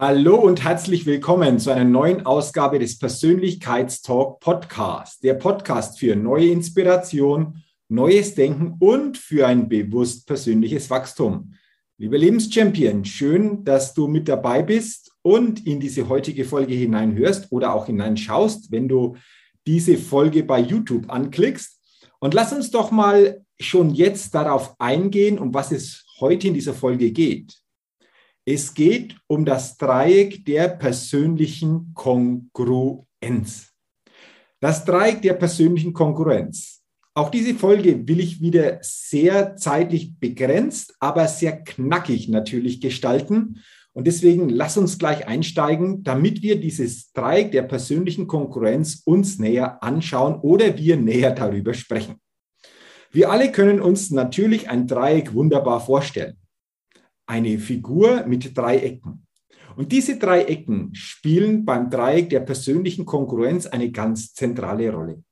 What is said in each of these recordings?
Hallo und herzlich willkommen zu einer neuen Ausgabe des Persönlichkeitstalk Podcast. Der Podcast für neue Inspiration, neues Denken und für ein bewusst persönliches Wachstum. Lieber Lebenschampion, schön, dass du mit dabei bist und in diese heutige Folge hineinhörst oder auch hineinschaust, wenn du diese Folge bei YouTube anklickst. Und lass uns doch mal schon jetzt darauf eingehen, um was es heute in dieser Folge geht. Es geht um das Dreieck der persönlichen Kongruenz. Das Dreieck der persönlichen Konkurrenz. Auch diese Folge will ich wieder sehr zeitlich begrenzt, aber sehr knackig natürlich gestalten. Und deswegen lass uns gleich einsteigen, damit wir dieses Dreieck der persönlichen Konkurrenz uns näher anschauen oder wir näher darüber sprechen. Wir alle können uns natürlich ein Dreieck wunderbar vorstellen eine Figur mit drei Ecken. Und diese drei Ecken spielen beim Dreieck der persönlichen Konkurrenz eine ganz zentrale Rolle.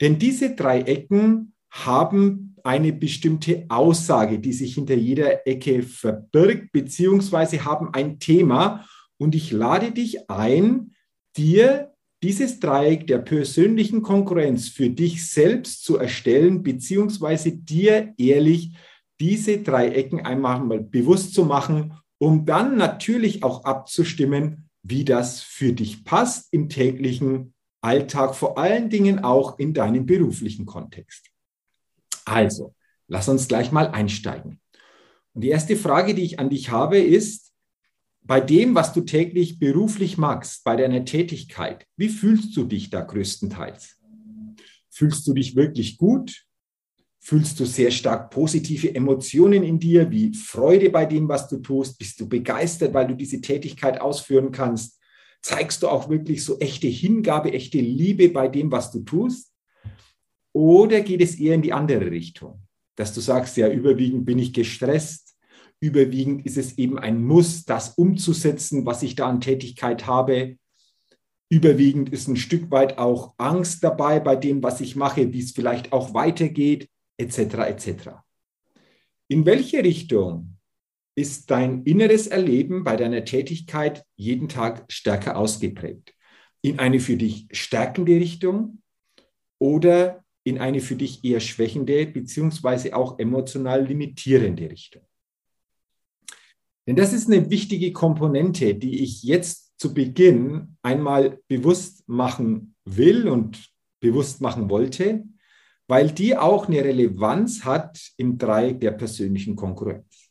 Denn diese drei Ecken haben eine bestimmte Aussage, die sich hinter jeder Ecke verbirgt, beziehungsweise haben ein Thema. Und ich lade dich ein, dir dieses Dreieck der persönlichen Konkurrenz für dich selbst zu erstellen, beziehungsweise dir ehrlich diese drei Ecken einmal mal bewusst zu machen, um dann natürlich auch abzustimmen, wie das für dich passt im täglichen Alltag, vor allen Dingen auch in deinem beruflichen Kontext. Also, lass uns gleich mal einsteigen. Und die erste Frage, die ich an dich habe, ist, bei dem, was du täglich beruflich magst, bei deiner Tätigkeit, wie fühlst du dich da größtenteils? Fühlst du dich wirklich gut? Fühlst du sehr stark positive Emotionen in dir, wie Freude bei dem, was du tust? Bist du begeistert, weil du diese Tätigkeit ausführen kannst? Zeigst du auch wirklich so echte Hingabe, echte Liebe bei dem, was du tust? Oder geht es eher in die andere Richtung? Dass du sagst, ja, überwiegend bin ich gestresst, überwiegend ist es eben ein Muss, das umzusetzen, was ich da an Tätigkeit habe. Überwiegend ist ein Stück weit auch Angst dabei bei dem, was ich mache, wie es vielleicht auch weitergeht etc. etc. In welche Richtung ist dein inneres Erleben bei deiner Tätigkeit jeden Tag stärker ausgeprägt? In eine für dich stärkende Richtung oder in eine für dich eher schwächende beziehungsweise auch emotional limitierende Richtung? Denn das ist eine wichtige Komponente, die ich jetzt zu Beginn einmal bewusst machen will und bewusst machen wollte, weil die auch eine Relevanz hat im Dreieck der persönlichen Konkurrenz.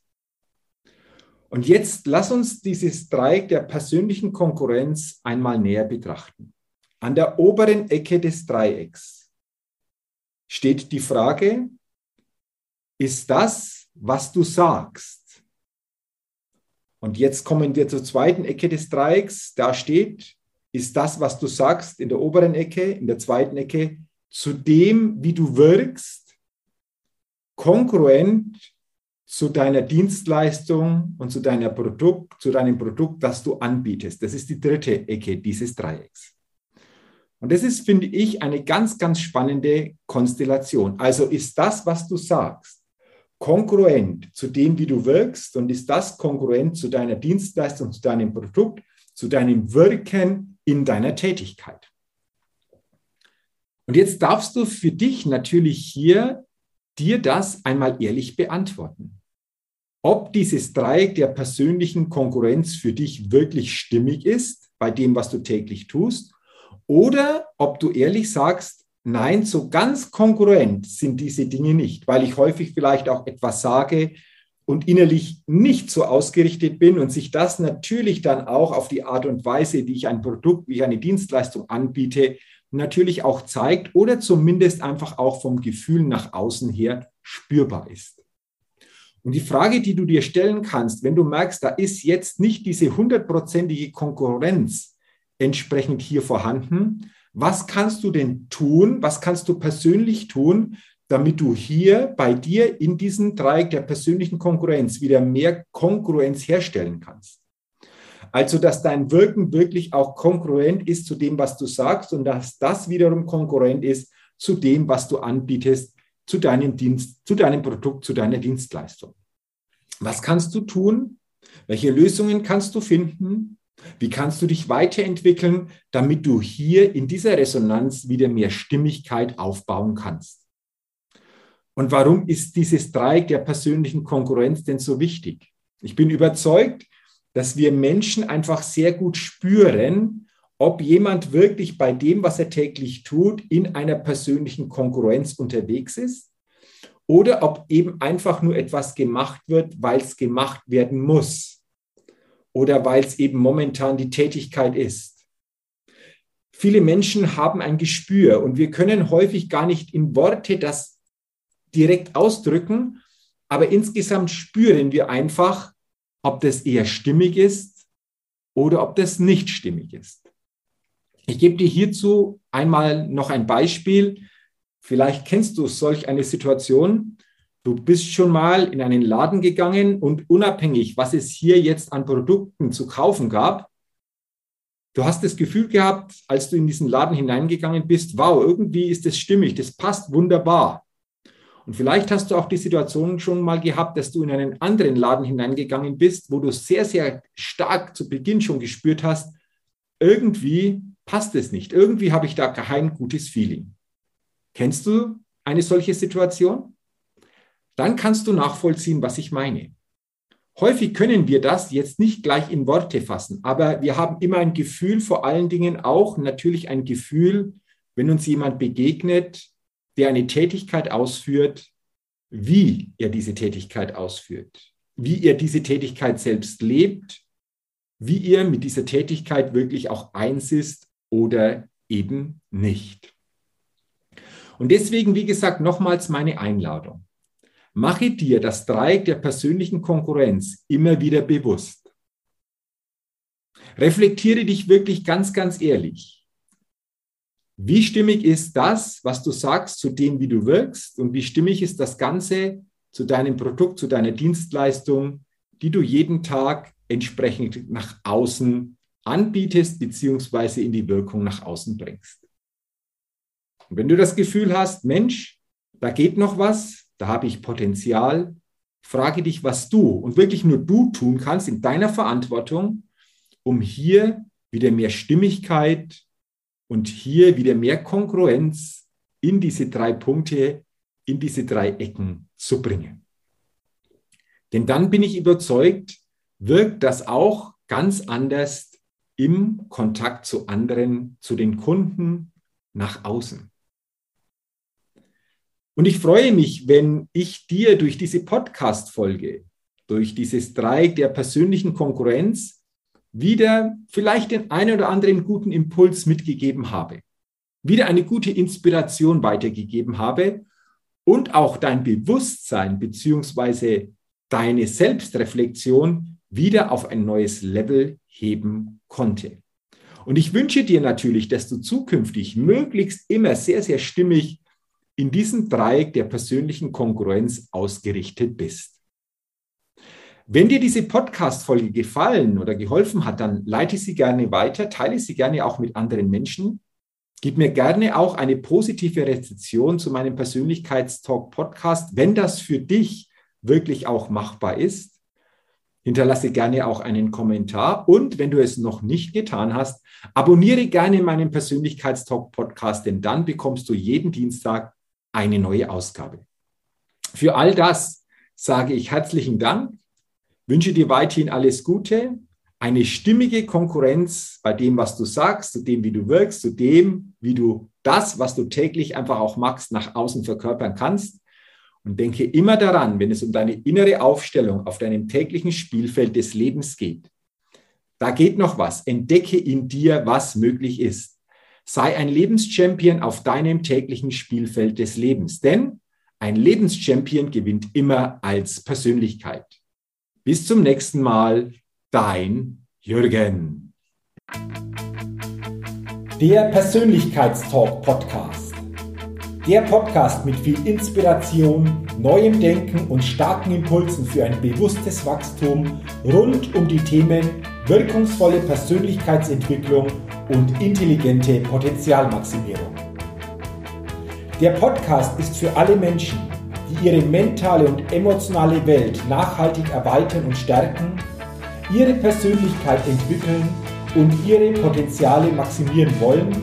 Und jetzt lass uns dieses Dreieck der persönlichen Konkurrenz einmal näher betrachten. An der oberen Ecke des Dreiecks steht die Frage, ist das, was du sagst? Und jetzt kommen wir zur zweiten Ecke des Dreiecks. Da steht, ist das, was du sagst, in der oberen Ecke, in der zweiten Ecke, zu dem, wie du wirkst, kongruent zu deiner Dienstleistung und zu, deiner Produkt, zu deinem Produkt, das du anbietest. Das ist die dritte Ecke dieses Dreiecks. Und das ist, finde ich, eine ganz, ganz spannende Konstellation. Also ist das, was du sagst, kongruent zu dem, wie du wirkst und ist das kongruent zu deiner Dienstleistung, zu deinem Produkt, zu deinem Wirken in deiner Tätigkeit. Und jetzt darfst du für dich natürlich hier dir das einmal ehrlich beantworten. Ob dieses Dreieck der persönlichen Konkurrenz für dich wirklich stimmig ist bei dem, was du täglich tust, Oder ob du ehrlich sagst, nein, so ganz konkurrent sind diese Dinge nicht, weil ich häufig vielleicht auch etwas sage und innerlich nicht so ausgerichtet bin und sich das natürlich dann auch auf die Art und Weise, wie ich ein Produkt, wie ich eine Dienstleistung anbiete, natürlich auch zeigt oder zumindest einfach auch vom Gefühl nach außen her spürbar ist. Und die Frage, die du dir stellen kannst, wenn du merkst, da ist jetzt nicht diese hundertprozentige Konkurrenz entsprechend hier vorhanden, was kannst du denn tun? Was kannst du persönlich tun, damit du hier bei dir in diesem Dreieck der persönlichen Konkurrenz wieder mehr Konkurrenz herstellen kannst? Also, dass dein Wirken wirklich auch konkurrent ist zu dem, was du sagst und dass das wiederum konkurrent ist zu dem, was du anbietest, zu deinem Dienst, zu deinem Produkt, zu deiner Dienstleistung. Was kannst du tun? Welche Lösungen kannst du finden? Wie kannst du dich weiterentwickeln, damit du hier in dieser Resonanz wieder mehr Stimmigkeit aufbauen kannst? Und warum ist dieses Dreieck der persönlichen Konkurrenz denn so wichtig? Ich bin überzeugt, dass wir Menschen einfach sehr gut spüren, ob jemand wirklich bei dem, was er täglich tut, in einer persönlichen Konkurrenz unterwegs ist oder ob eben einfach nur etwas gemacht wird, weil es gemacht werden muss oder weil es eben momentan die Tätigkeit ist. Viele Menschen haben ein Gespür und wir können häufig gar nicht in Worte das direkt ausdrücken, aber insgesamt spüren wir einfach, ob das eher stimmig ist oder ob das nicht stimmig ist. Ich gebe dir hierzu einmal noch ein Beispiel. Vielleicht kennst du solch eine Situation. Du bist schon mal in einen Laden gegangen und unabhängig, was es hier jetzt an Produkten zu kaufen gab, du hast das Gefühl gehabt, als du in diesen Laden hineingegangen bist, wow, irgendwie ist das stimmig, das passt wunderbar. Und vielleicht hast du auch die Situation schon mal gehabt, dass du in einen anderen Laden hineingegangen bist, wo du sehr, sehr stark zu Beginn schon gespürt hast, irgendwie passt es nicht. Irgendwie habe ich da kein gutes Feeling. Kennst du eine solche Situation? Dann kannst du nachvollziehen, was ich meine. Häufig können wir das jetzt nicht gleich in Worte fassen, aber wir haben immer ein Gefühl, vor allen Dingen auch natürlich ein Gefühl, wenn uns jemand begegnet, der eine Tätigkeit ausführt, wie er diese Tätigkeit ausführt, wie er diese Tätigkeit selbst lebt, wie er mit dieser Tätigkeit wirklich auch eins ist oder eben nicht. Und deswegen, wie gesagt, nochmals meine Einladung. Mache dir das Dreieck der persönlichen Konkurrenz immer wieder bewusst. Reflektiere dich wirklich ganz, ganz ehrlich. Wie stimmig ist das, was du sagst, zu dem, wie du wirkst? Und wie stimmig ist das Ganze zu deinem Produkt, zu deiner Dienstleistung, die du jeden Tag entsprechend nach außen anbietest, beziehungsweise in die Wirkung nach außen bringst? Und wenn du das Gefühl hast, Mensch, da geht noch was, da habe ich Potenzial, frage dich, was du und wirklich nur du tun kannst in deiner Verantwortung, um hier wieder mehr Stimmigkeit, und hier wieder mehr Kongruenz in diese drei Punkte, in diese drei Ecken zu bringen. Denn dann bin ich überzeugt, wirkt das auch ganz anders im Kontakt zu anderen, zu den Kunden nach außen. Und ich freue mich, wenn ich dir durch diese Podcast-Folge, durch dieses Dreieck der persönlichen Konkurrenz wieder vielleicht den einen oder anderen guten Impuls mitgegeben habe, wieder eine gute Inspiration weitergegeben habe und auch dein Bewusstsein beziehungsweise deine Selbstreflexion wieder auf ein neues Level heben konnte. Und ich wünsche dir natürlich, dass du zukünftig möglichst immer sehr, sehr stimmig in diesem Dreieck der persönlichen Konkurrenz ausgerichtet bist. Wenn dir diese Podcast-Folge gefallen oder geholfen hat, dann leite sie gerne weiter, teile sie gerne auch mit anderen Menschen. Gib mir gerne auch eine positive Rezession zu meinem Persönlichkeitstalk-Podcast, wenn das für dich wirklich auch machbar ist. Hinterlasse gerne auch einen Kommentar und wenn du es noch nicht getan hast, abonniere gerne meinen Persönlichkeitstalk-Podcast, denn dann bekommst du jeden Dienstag eine neue Ausgabe. Für all das sage ich herzlichen Dank wünsche dir weiterhin alles Gute, eine stimmige Konkurrenz bei dem, was du sagst, zu dem, wie du wirkst, zu dem, wie du das, was du täglich einfach auch magst, nach außen verkörpern kannst. Und denke immer daran, wenn es um deine innere Aufstellung auf deinem täglichen Spielfeld des Lebens geht. Da geht noch was. Entdecke in dir, was möglich ist. Sei ein Lebenschampion auf deinem täglichen Spielfeld des Lebens. Denn ein Lebenschampion gewinnt immer als Persönlichkeit. Bis zum nächsten Mal, dein Jürgen. Der Persönlichkeitstalk Podcast. Der Podcast mit viel Inspiration, neuem Denken und starken Impulsen für ein bewusstes Wachstum rund um die Themen wirkungsvolle Persönlichkeitsentwicklung und intelligente Potenzialmaximierung. Der Podcast ist für alle Menschen, die ihre mentale und emotionale Welt nachhaltig erweitern und stärken, ihre Persönlichkeit entwickeln und ihre Potenziale maximieren wollen,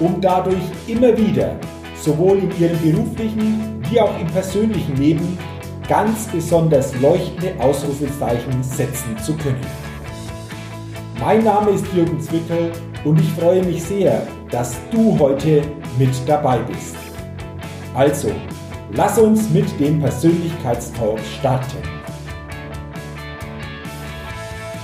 um dadurch immer wieder sowohl in ihrem beruflichen wie auch im persönlichen Leben ganz besonders leuchtende Ausrufezeichen setzen zu können. Mein Name ist Jürgen Zwickel und ich freue mich sehr, dass du heute mit dabei bist. Also, lass uns mit dem Persönlichkeitstalk starten.